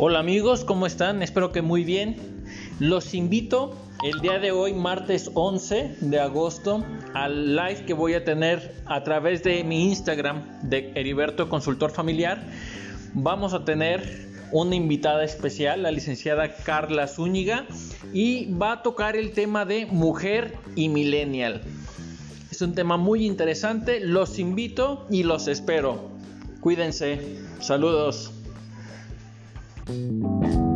Hola amigos, ¿cómo están? Espero que muy bien. Los invito el día de hoy, martes 11 de agosto, al live que voy a tener a través de mi Instagram de Heriberto Consultor Familiar. Vamos a tener una invitada especial, la licenciada Carla Zúñiga, y va a tocar el tema de mujer y millennial. Es un tema muy interesante, los invito y los espero. Cuídense, saludos. Thank you.